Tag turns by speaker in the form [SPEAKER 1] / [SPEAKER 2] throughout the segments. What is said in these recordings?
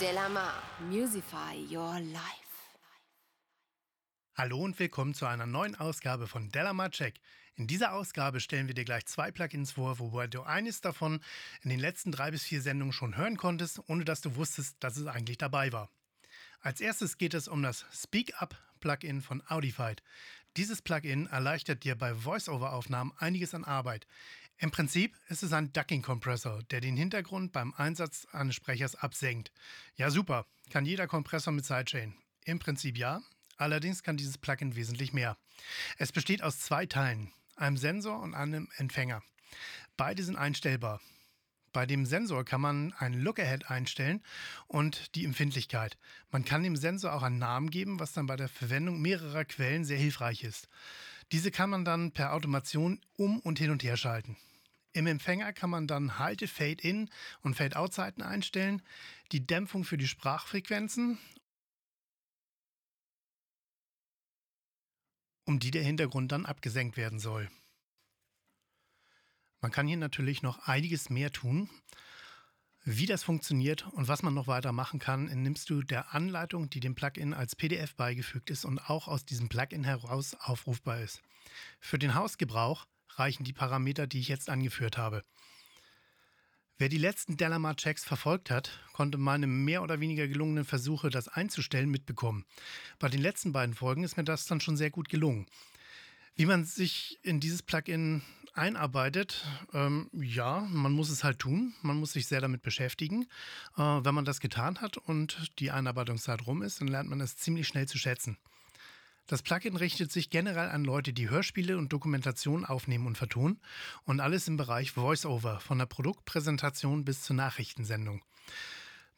[SPEAKER 1] Delamar, Musify Your Life.
[SPEAKER 2] Hallo und willkommen zu einer neuen Ausgabe von Delamar Check. In dieser Ausgabe stellen wir dir gleich zwei Plugins vor, wobei du eines davon in den letzten drei bis vier Sendungen schon hören konntest, ohne dass du wusstest, dass es eigentlich dabei war. Als erstes geht es um das Speak Up Plugin von Audified. Dieses Plugin erleichtert dir bei Voice-Over-Aufnahmen einiges an Arbeit. Im Prinzip ist es ein Ducking-Kompressor, der den Hintergrund beim Einsatz eines Sprechers absenkt. Ja, super, kann jeder Kompressor mit Sidechain. Im Prinzip ja, allerdings kann dieses Plugin wesentlich mehr. Es besteht aus zwei Teilen, einem Sensor und einem Empfänger. Beide sind einstellbar. Bei dem Sensor kann man ein Look-Ahead einstellen und die Empfindlichkeit. Man kann dem Sensor auch einen Namen geben, was dann bei der Verwendung mehrerer Quellen sehr hilfreich ist. Diese kann man dann per Automation um und hin und her schalten. Im Empfänger kann man dann Halte, Fade-In und Fade-Out-Zeiten einstellen, die Dämpfung für die Sprachfrequenzen, um die der Hintergrund dann abgesenkt werden soll. Man kann hier natürlich noch einiges mehr tun. Wie das funktioniert und was man noch weiter machen kann, nimmst du der Anleitung, die dem Plugin als PDF beigefügt ist und auch aus diesem Plugin heraus aufrufbar ist. Für den Hausgebrauch reichen die Parameter, die ich jetzt angeführt habe. Wer die letzten Delamar-Checks verfolgt hat, konnte meine mehr oder weniger gelungenen Versuche, das einzustellen, mitbekommen. Bei den letzten beiden Folgen ist mir das dann schon sehr gut gelungen. Wie man sich in dieses Plugin einarbeitet, ähm, ja, man muss es halt tun. Man muss sich sehr damit beschäftigen. Äh, wenn man das getan hat und die Einarbeitungszeit rum ist, dann lernt man es ziemlich schnell zu schätzen. Das Plugin richtet sich generell an Leute, die Hörspiele und Dokumentationen aufnehmen und vertonen und alles im Bereich Voice-Over, von der Produktpräsentation bis zur Nachrichtensendung.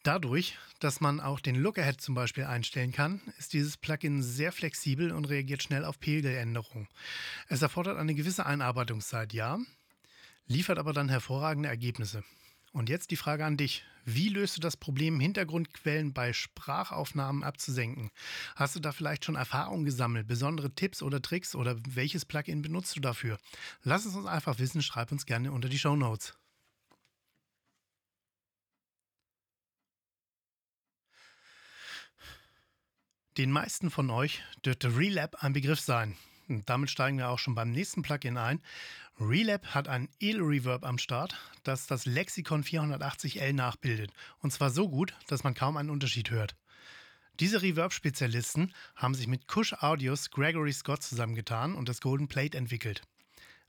[SPEAKER 2] Dadurch, dass man auch den Lookahead zum Beispiel einstellen kann, ist dieses Plugin sehr flexibel und reagiert schnell auf Pegeländerungen. Es erfordert eine gewisse Einarbeitungszeit, ja, liefert aber dann hervorragende Ergebnisse. Und jetzt die Frage an dich. Wie löst du das Problem, Hintergrundquellen bei Sprachaufnahmen abzusenken? Hast du da vielleicht schon Erfahrungen gesammelt, besondere Tipps oder Tricks oder welches Plugin benutzt du dafür? Lass es uns einfach wissen, schreib uns gerne unter die Show Notes. Den meisten von euch dürfte Relab ein Begriff sein. Und damit steigen wir auch schon beim nächsten Plugin ein. Relab hat ein El-Reverb am Start, das das Lexicon 480L nachbildet. Und zwar so gut, dass man kaum einen Unterschied hört. Diese Reverb-Spezialisten haben sich mit Kush Audios Gregory Scott zusammengetan und das Golden Plate entwickelt.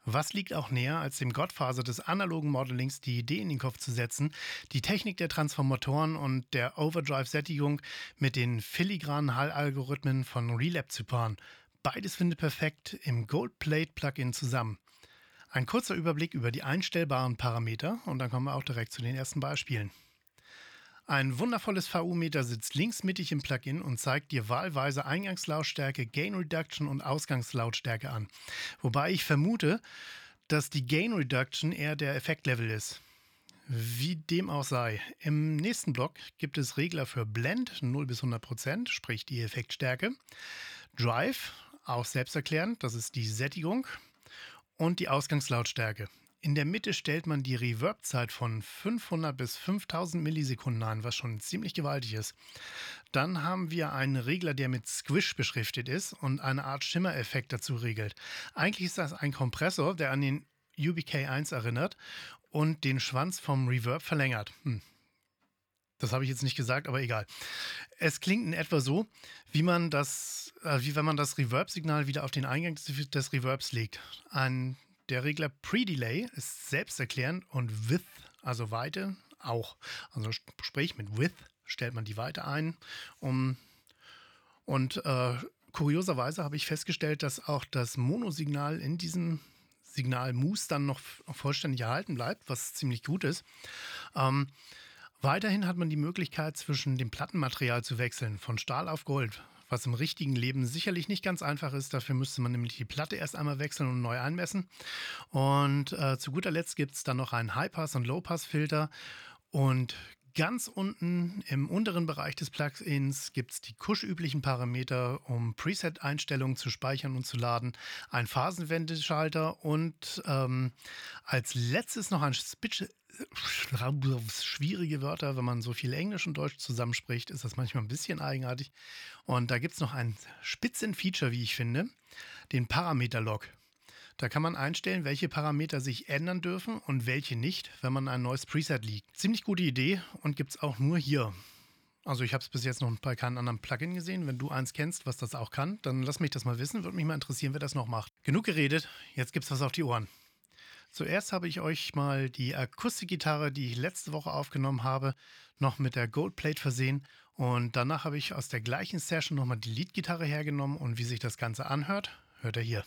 [SPEAKER 2] Was liegt auch näher, als dem Gottfaser des analogen Modellings die Idee in den Kopf zu setzen, die Technik der Transformatoren und der Overdrive-Sättigung mit den filigranen Hallalgorithmen von Relab zu paaren. Beides findet perfekt im Goldplate-Plugin zusammen. Ein kurzer Überblick über die einstellbaren Parameter und dann kommen wir auch direkt zu den ersten Beispielen. Ein wundervolles VU-Meter sitzt links mittig im Plugin und zeigt dir wahlweise Eingangslautstärke, Gain Reduction und Ausgangslautstärke an. Wobei ich vermute, dass die Gain Reduction eher der Effektlevel ist. Wie dem auch sei. Im nächsten Block gibt es Regler für Blend 0 bis 100%, sprich die Effektstärke. Drive, auch selbsterklärend, das ist die Sättigung. Und die Ausgangslautstärke. In der Mitte stellt man die Reverb-Zeit von 500 bis 5000 Millisekunden ein, was schon ziemlich gewaltig ist. Dann haben wir einen Regler, der mit Squish beschriftet ist und eine Art Schimmereffekt dazu regelt. Eigentlich ist das ein Kompressor, der an den UBK1 erinnert und den Schwanz vom Reverb verlängert. Hm. Das habe ich jetzt nicht gesagt, aber egal. Es klingt in etwa so, wie man das, äh, wie wenn man das Reverb-Signal wieder auf den Eingang des Reverbs legt. Ein der Regler Pre-Delay ist selbsterklärend und Width, also Weite, auch. Also sprich, mit Width stellt man die Weite ein. Um, und äh, kurioserweise habe ich festgestellt, dass auch das Monosignal in diesem Signal Moose dann noch vollständig erhalten bleibt, was ziemlich gut ist. Ähm, weiterhin hat man die Möglichkeit, zwischen dem Plattenmaterial zu wechseln, von Stahl auf Gold was im richtigen Leben sicherlich nicht ganz einfach ist. Dafür müsste man nämlich die Platte erst einmal wechseln und neu einmessen. Und äh, zu guter Letzt gibt es dann noch einen High-Pass- und Low-Pass-Filter. Und Ganz unten im unteren Bereich des Plugins gibt es die Kusch-üblichen Parameter, um Preset-Einstellungen zu speichern und zu laden, ein Phasenwendeschalter und ähm, als letztes noch ein schwierige Wörter. Wenn man so viel Englisch und Deutsch zusammenspricht, ist das manchmal ein bisschen eigenartig. Und da gibt es noch ein Spitzenfeature, wie ich finde, den Parameter-Log. Da kann man einstellen, welche Parameter sich ändern dürfen und welche nicht, wenn man ein neues Preset liegt. Ziemlich gute Idee und gibt es auch nur hier. Also ich habe es bis jetzt noch bei keinem anderen Plugin gesehen. Wenn du eins kennst, was das auch kann, dann lass mich das mal wissen. Würde mich mal interessieren, wer das noch macht. Genug geredet, jetzt gibt's was auf die Ohren. Zuerst habe ich euch mal die Akustikgitarre, die ich letzte Woche aufgenommen habe, noch mit der Goldplate versehen. Und danach habe ich aus der gleichen Session nochmal die Leadgitarre hergenommen und wie sich das Ganze anhört, hört ihr hier.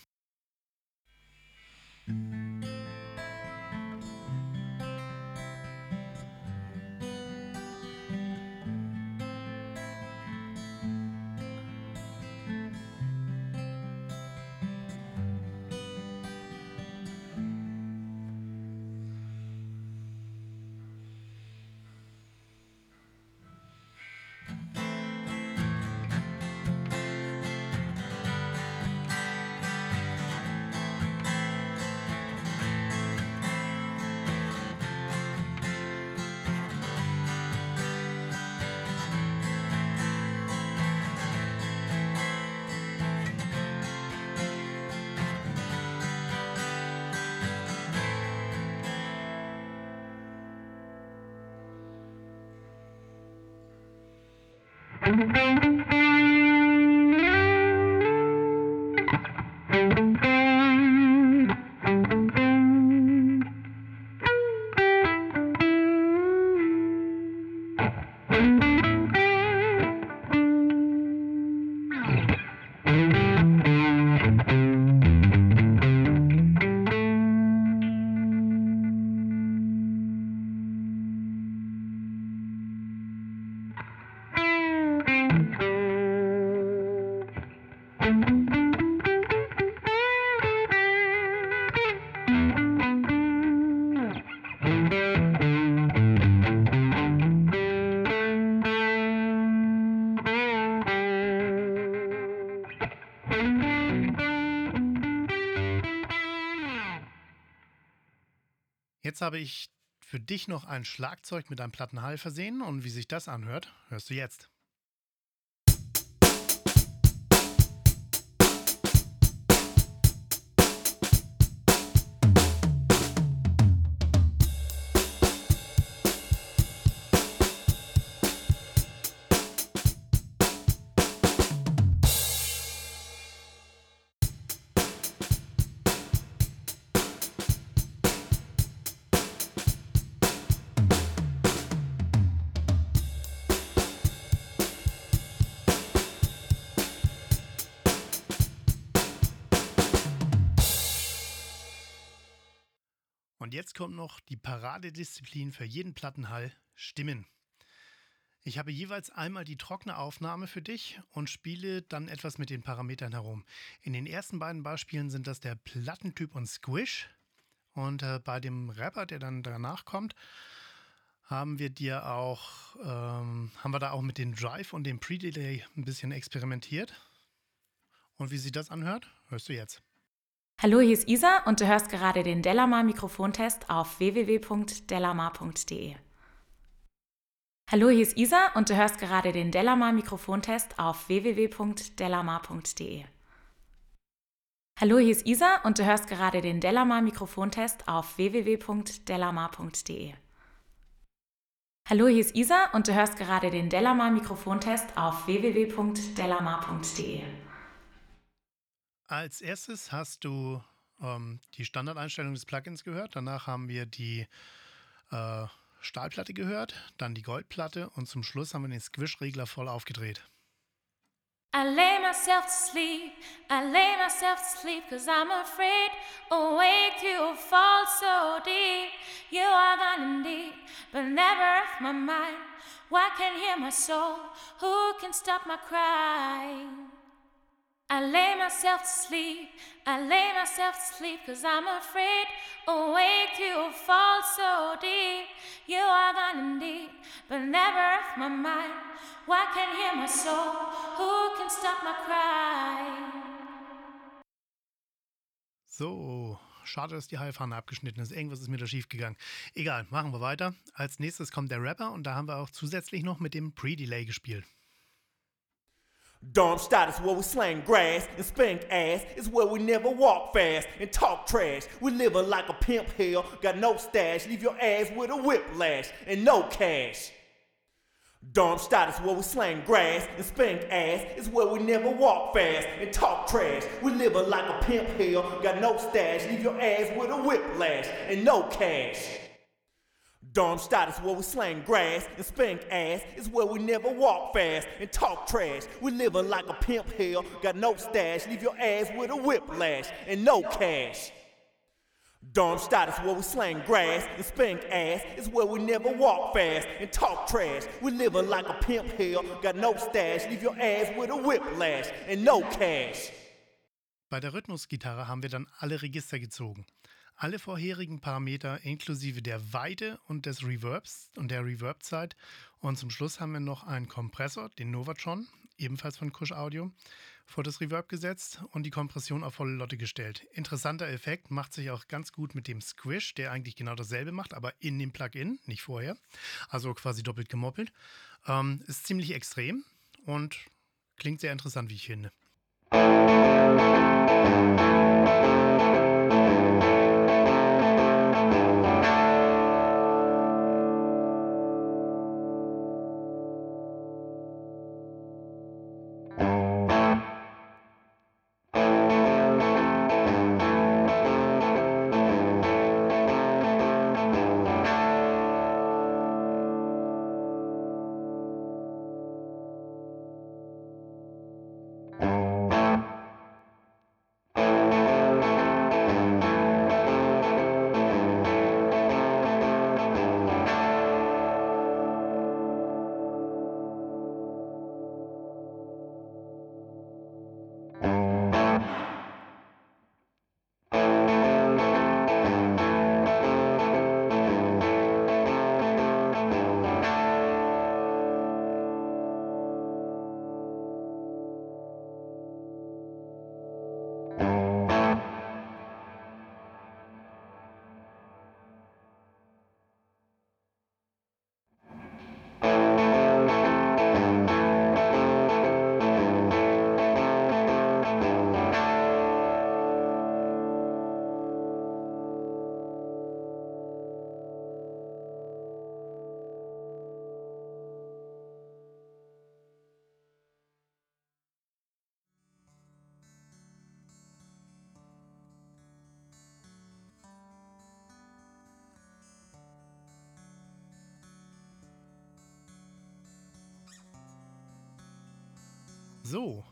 [SPEAKER 2] Jetzt habe ich für dich noch ein Schlagzeug mit einem Plattenhall versehen und wie sich das anhört, hörst du jetzt. Und jetzt kommt noch die Paradedisziplin für jeden Plattenhall, Stimmen. Ich habe jeweils einmal die trockene Aufnahme für dich und spiele dann etwas mit den Parametern herum. In den ersten beiden Beispielen sind das der Plattentyp und Squish. Und äh, bei dem Rapper, der dann danach kommt, haben wir dir auch, ähm, haben wir da auch mit dem Drive und dem Pre-Delay ein bisschen experimentiert. Und wie sich das anhört, hörst du jetzt.
[SPEAKER 3] Hallo, hier ist Isa und du hörst gerade den Delamar Mikrofontest auf www.delamar.de. Hallo, hier ist Isa und du hörst gerade den Delamar Mikrofontest auf www.delamar.de. Hallo, hier ist Isa und du hörst gerade den Delamar Mikrofontest auf www.delamar.de. Hallo, hier ist Isa und du hörst gerade den Delamar Mikrofontest auf www.delamar.de.
[SPEAKER 2] Als erstes hast du ähm, die Standardeinstellung des Plugins gehört. Danach haben wir die äh, Stahlplatte gehört, dann die Goldplatte und zum Schluss haben wir den Squish-Regler voll aufgedreht.
[SPEAKER 4] I lay myself to sleep, I lay myself to sleep cause I'm afraid awake you fall so deep. You are gone indeed, but never off my mind. Why can't hear my soul? Who can stop my crying? I lay myself to sleep, I lay myself to sleep, cause I'm afraid awake you fall so deep. You are gone indeed, but never off my mind. Why can't hear my soul? Who can stop my cry?
[SPEAKER 2] So, schade, dass die Heilfahne abgeschnitten ist. Irgendwas ist mir da schief gegangen. Egal, machen wir weiter. Als nächstes kommt der Rapper und da haben wir auch zusätzlich noch mit dem Pre-Delay gespielt.
[SPEAKER 5] Darmstadt is where we slang grass and spank ass. It's where we never walk fast and talk trash. We live like a pimp hell, got no stash. Leave your ass with a whiplash and no cash. Darmstadt is where we slang grass and spank ass. It's where we never walk fast and talk trash. We live like a pimp hell, got no stash. Leave your ass with a whiplash and no cash. Darmstadt is where we slang grass and spank ass. It's where we never walk fast and talk trash. We live like a pimp hell, got no stash. Leave your ass with a whiplash and no cash. Darmstadt is where we slang grass and spank ass. It's where we never walk fast and talk trash. We live like a pimp hell, got no stash. Leave your ass with a whiplash and no cash.
[SPEAKER 2] Bei der Rhythmusgitarre haben wir dann alle Register gezogen. Alle vorherigen Parameter inklusive der Weite und des Reverbs und der Reverb-Zeit. Und zum Schluss haben wir noch einen Kompressor, den Novatron, ebenfalls von Kush Audio, vor das Reverb gesetzt und die Kompression auf volle Lotte gestellt. Interessanter Effekt, macht sich auch ganz gut mit dem Squish, der eigentlich genau dasselbe macht, aber in dem Plugin, nicht vorher. Also quasi doppelt gemoppelt. Ähm, ist ziemlich extrem und klingt sehr interessant, wie ich finde. So,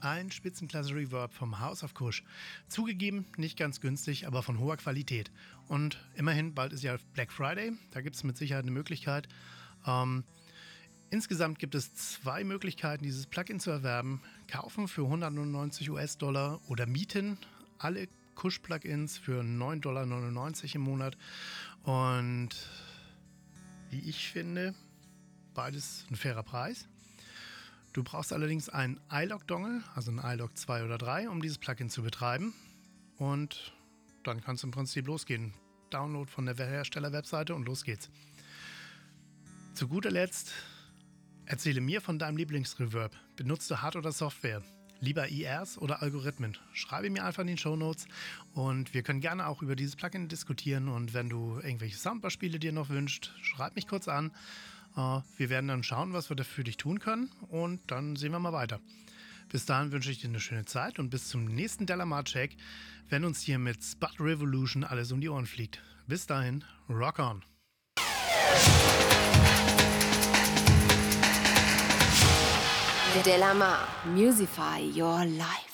[SPEAKER 2] ein Spitzenklasse Reverb vom House of Kush. Zugegeben, nicht ganz günstig, aber von hoher Qualität. Und immerhin, bald ist ja Black Friday, da gibt es mit Sicherheit eine Möglichkeit. Ähm, insgesamt gibt es zwei Möglichkeiten, dieses Plugin zu erwerben. Kaufen für 199 US-Dollar oder mieten alle Kush-Plugins für 9,99 Dollar im Monat. Und wie ich finde, beides ein fairer Preis. Du brauchst allerdings einen iLog-Dongle, also einen iLog 2 oder 3, um dieses Plugin zu betreiben. Und dann kannst du im Prinzip losgehen. Download von der Hersteller-Webseite und los geht's. Zu guter Letzt, erzähle mir von deinem Lieblingsreverb. Benutzt du Hard- oder Software? Lieber IRs oder Algorithmen? Schreibe mir einfach in den Show Notes und wir können gerne auch über dieses Plugin diskutieren. Und wenn du irgendwelche Soundbar-Spiele dir noch wünscht, schreib mich kurz an wir werden dann schauen, was wir da für dich tun können und dann sehen wir mal weiter. Bis dahin wünsche ich dir eine schöne Zeit und bis zum nächsten Delamar-Check, wenn uns hier mit Spud Revolution alles um die Ohren fliegt. Bis dahin, rock on!
[SPEAKER 1] Delamar, musify your life.